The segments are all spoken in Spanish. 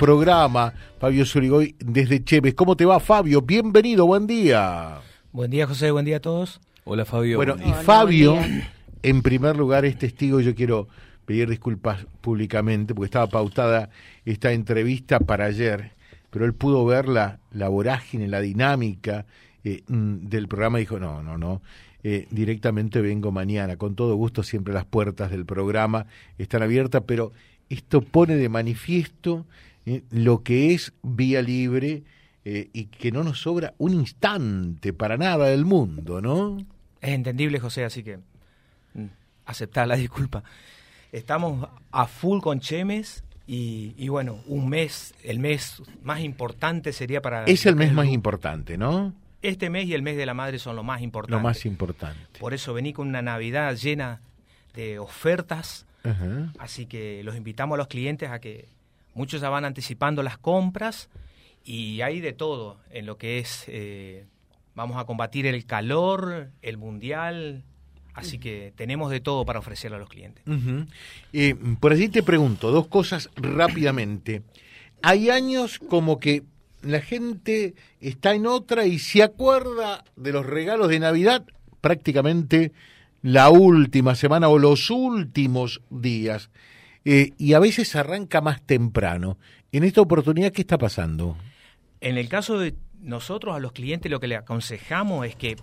programa, Fabio Surigoy desde Cheves. ¿Cómo te va, Fabio? Bienvenido, buen día. Buen día, José, buen día a todos. Hola, Fabio. Bueno, y Fabio, en primer lugar, es testigo, yo quiero pedir disculpas públicamente, porque estaba pautada esta entrevista para ayer, pero él pudo ver la, la vorágine, la dinámica eh, mm, del programa y dijo, no, no, no, eh, directamente vengo mañana. Con todo gusto, siempre las puertas del programa están abiertas, pero esto pone de manifiesto eh, lo que es vía libre y que no nos sobra un instante para nada del mundo, ¿no? Es entendible, José, así que mm, aceptar la disculpa. Estamos a full con Chemes y, y, bueno, un mes, el mes más importante sería para... Es el mes más importante, ¿no? Este mes y el mes de la madre son lo más importante. Lo más importante. Por eso vení con una Navidad llena de ofertas. Así que los invitamos a los clientes a que muchos ya van anticipando las compras y hay de todo en lo que es, eh, vamos a combatir el calor, el mundial, así que tenemos de todo para ofrecerle a los clientes. Eh, por allí te pregunto dos cosas rápidamente. Hay años como que la gente está en otra y se acuerda de los regalos de Navidad prácticamente la última semana o los últimos días. Eh, y a veces arranca más temprano. En esta oportunidad, ¿qué está pasando? En el caso de nosotros, a los clientes lo que le aconsejamos es que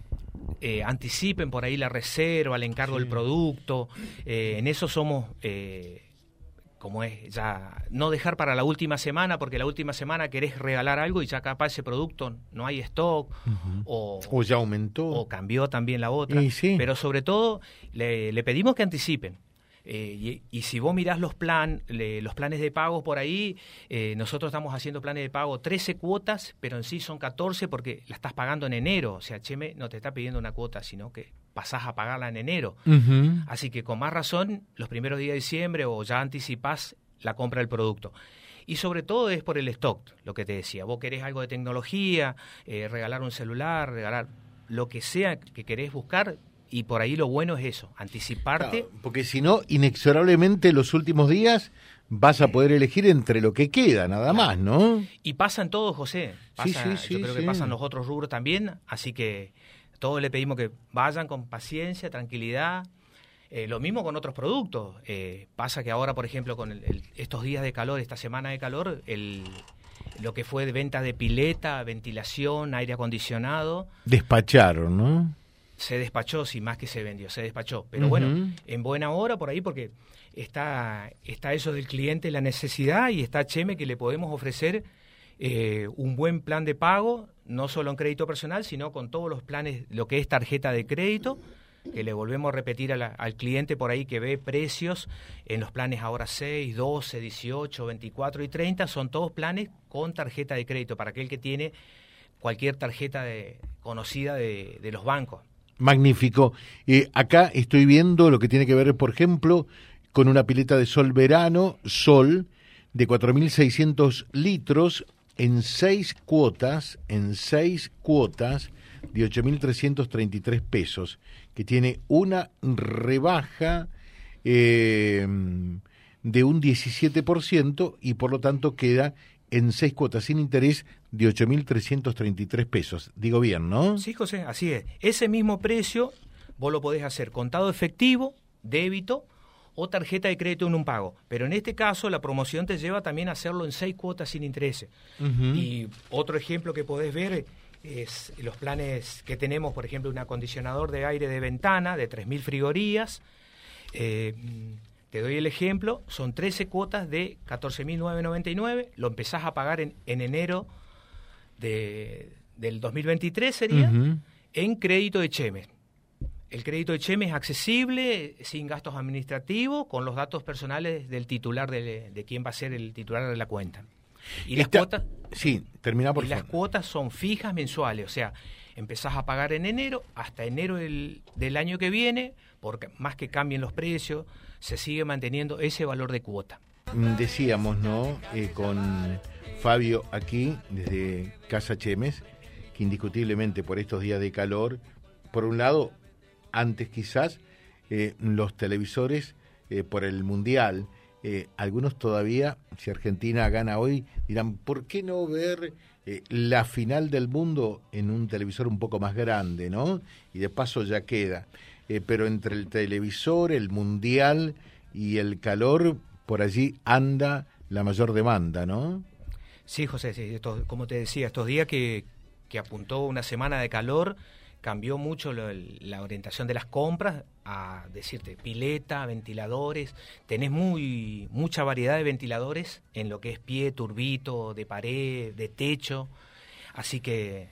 eh, anticipen por ahí la reserva, el encargo del producto. Eh, en eso somos como es ya no dejar para la última semana porque la última semana querés regalar algo y ya capaz ese producto no hay stock o, ya aumentó o cambió también la otra pero sobre todo le, pedimos que anticipen eh, y, si vos mirás los plan los planes de pago por ahí eh, nosotros estamos haciendo planes de pago 13 cuotas pero en sí son 14 porque la estás pagando en enero o sea Cheme no te está pidiendo una cuota sino que pasás a pagarla en enero. Así que con más razón, los primeros días de diciembre o ya anticipás la compra del producto. Y sobre todo es por el stock, lo que te decía. Vos querés algo de tecnología, eh, regalar un celular, regalar lo que sea que querés buscar, y por ahí lo bueno es eso, anticiparte. porque si no, inexorablemente los últimos días vas a poder elegir entre lo que queda, nada más, ¿no? Y pasan todos, José. sí, sí, sí, yo creo que pasan los otros rubros también, así que todos le pedimos que vayan con paciencia, tranquilidad. Eh, lo mismo con otros productos. Eh, pasa que ahora, por ejemplo, con estos días de calor, esta semana de calor, el, lo que fue de venta de pileta, ventilación, aire acondicionado. Despacharon, ¿no? Se despachó, sí, más que se vendió, se despachó. Pero bueno, en buena hora por ahí, porque está, está eso del cliente, la necesidad, y está Cheme que le podemos ofrecer eh, un buen plan de pago, no solo en crédito personal, sino con todos los planes, lo que es tarjeta de crédito, que le volvemos a repetir al cliente por ahí que ve precios en los planes ahora 6, 12, 18, 24 y 30, son todos planes con tarjeta de crédito para aquel que tiene cualquier tarjeta de, conocida de, los bancos. Magnífico. Eh, acá estoy viendo lo que tiene que ver, por ejemplo, con una pileta de sol verano, sol, de 4.600 litros, en seis cuotas, en seis cuotas de 8.333 pesos, que tiene una rebaja eh, de un 17% y por lo tanto queda en seis cuotas sin interés de 8.333 pesos. Digo bien, ¿no? Sí, José, así es. Ese mismo precio vos lo podés hacer contado efectivo, débito o tarjeta de crédito en un pago. Pero en este caso la promoción te lleva también a hacerlo en seis cuotas sin interés. Y otro ejemplo que podés ver es los planes que tenemos, por ejemplo, un acondicionador de aire de ventana de 3.000 frigorías. Eh, te doy el ejemplo, son 13 cuotas de 14.999, lo empezás a pagar en, en enero de, del 2023 sería, en crédito de Chemes. El crédito de Cheme es accesible, sin gastos administrativos, con los datos personales del titular de, de quién va a ser el titular de la cuenta. Y las cuotas, sí, termina por y las cuotas son fijas mensuales, o sea, empezás a pagar en enero hasta enero del, del año que viene, porque más que cambien los precios, se sigue manteniendo ese valor de cuota. Decíamos, ¿no? Eh, con Fabio aquí, desde Casa Chemes, que indiscutiblemente por estos días de calor, por un lado, antes quizás, eh, los televisores eh, por el Mundial, eh, algunos todavía, si Argentina gana hoy, dirán, ¿por qué no ver eh, la final del mundo en un televisor un poco más grande, ¿no? Y de paso ya queda. Eh, pero entre el televisor, el mundial y el calor, por allí anda la mayor demanda, ¿no? Sí, José, como te decía, estos días que, que apuntó una semana de calor, cambió mucho la orientación de las compras a decirte pileta, ventiladores, tenés muy mucha variedad de ventiladores en lo que es pie, turbito, de pared, de techo, así que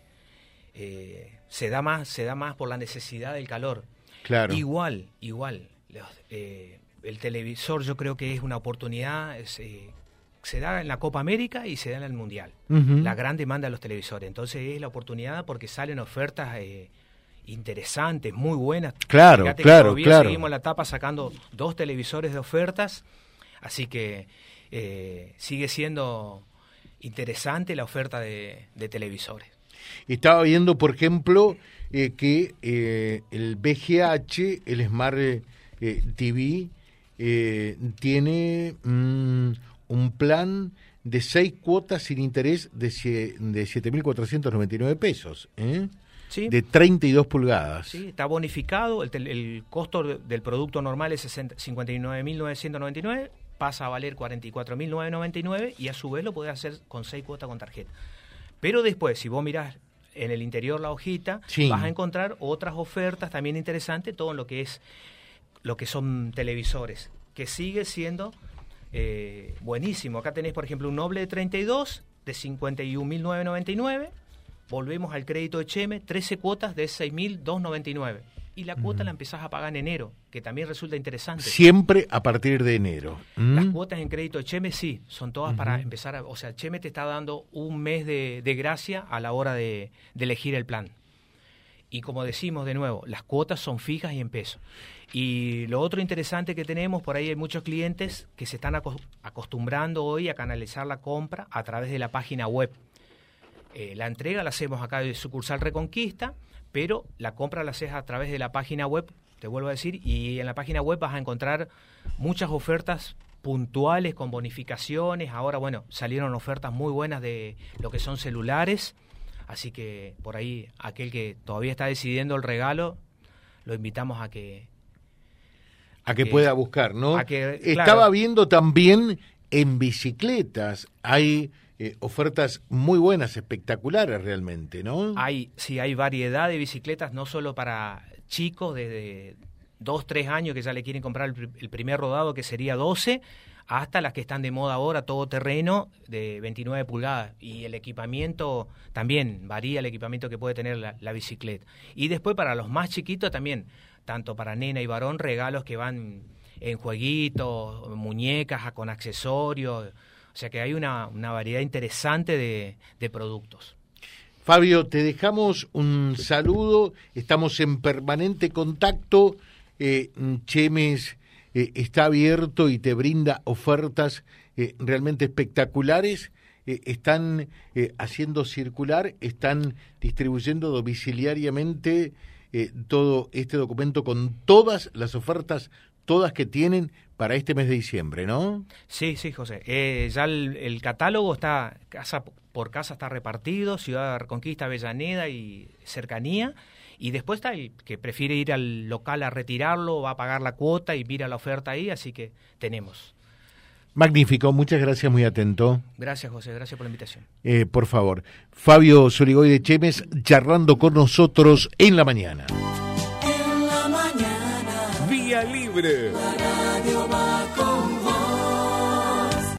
eh, se da más se da más por la necesidad del calor. Claro. Igual, igual. Eh, el televisor yo creo que es una oportunidad, eh, se da en la Copa América y se da en el Mundial. La gran demanda de los televisores. Entonces es la oportunidad porque salen ofertas eh, interesantes, muy buenas. Claro, claro, claro. Seguimos la etapa sacando dos televisores de ofertas. Así que eh, sigue siendo interesante la oferta de, televisores. Estaba viendo, por ejemplo, eh, que el BGH, el Smart TV, tiene mm, un plan de seis cuotas sin interés de, de 7.499 pesos, ¿eh? De 32 pulgadas. Sí, está bonificado, el, costo del producto normal es 59.999, pasa a valer 44.999 y a su vez lo puede hacer con seis cuotas con tarjeta. Pero después, si vos mirás en el interior la hojita, vas a encontrar otras ofertas también interesantes, todo lo que es lo que son televisores, que sigue siendo eh, buenísimo. Acá tenés, por ejemplo, un noble de 32 de 51.999. Volvemos al crédito de Cheme, 13 cuotas de 6.299. Y la cuota la empezás a pagar en enero, que también resulta interesante. Siempre a partir de enero. Las cuotas en crédito de Cheme sí, son todas para empezar a... O sea, Cheme te está dando un mes de, gracia a la hora de, de elegir el plan. Y como decimos de nuevo, las cuotas son fijas y en peso. Y lo otro interesante que tenemos, por ahí hay muchos clientes que se están acostumbrando hoy a canalizar la compra a través de la página web. Eh, la entrega la hacemos acá de sucursal Reconquista, pero la compra la haces a través de la página web, te vuelvo a decir, y en la página web vas a encontrar muchas ofertas puntuales con bonificaciones. Ahora, bueno, salieron ofertas muy buenas de lo que son celulares, así que por ahí aquel que todavía está decidiendo el regalo, lo invitamos a que a que, pueda buscar, ¿no? Estaba viendo también en bicicletas, hay eh, ofertas muy buenas, espectaculares realmente, ¿no? Hay, sí, hay variedad de bicicletas, no solo para chicos desde dos, tres años que ya le quieren comprar el, primer rodado, que sería 12, hasta las que están de moda ahora, todo terreno de 29 pulgadas. Y el equipamiento también varía el equipamiento que puede tener la bicicleta. Y después para los más chiquitos también tanto para nena y varón, regalos que van en jueguitos, muñecas con accesorios. O sea que hay una, variedad interesante de, productos. Fabio, te dejamos un saludo. Estamos en permanente contacto. Eh, Chemes eh, está abierto y te brinda ofertas eh, realmente espectaculares. están haciendo circular, están distribuyendo domiciliariamente eh, todo este documento con todas las ofertas, todas que tienen para este mes de diciembre, ¿no? Sí, sí, José. Eh, ya el, catálogo está casa por casa está repartido, Ciudad Reconquista, Avellaneda y cercanía. Y después está el que prefiere ir al local a retirarlo, va a pagar la cuota y mira la oferta ahí, así que tenemos. Magnífico, muchas gracias, muy atento. Gracias, José, gracias por la invitación. Eh, por favor, Fabio Soligoy de Chemes charlando con nosotros en la mañana. En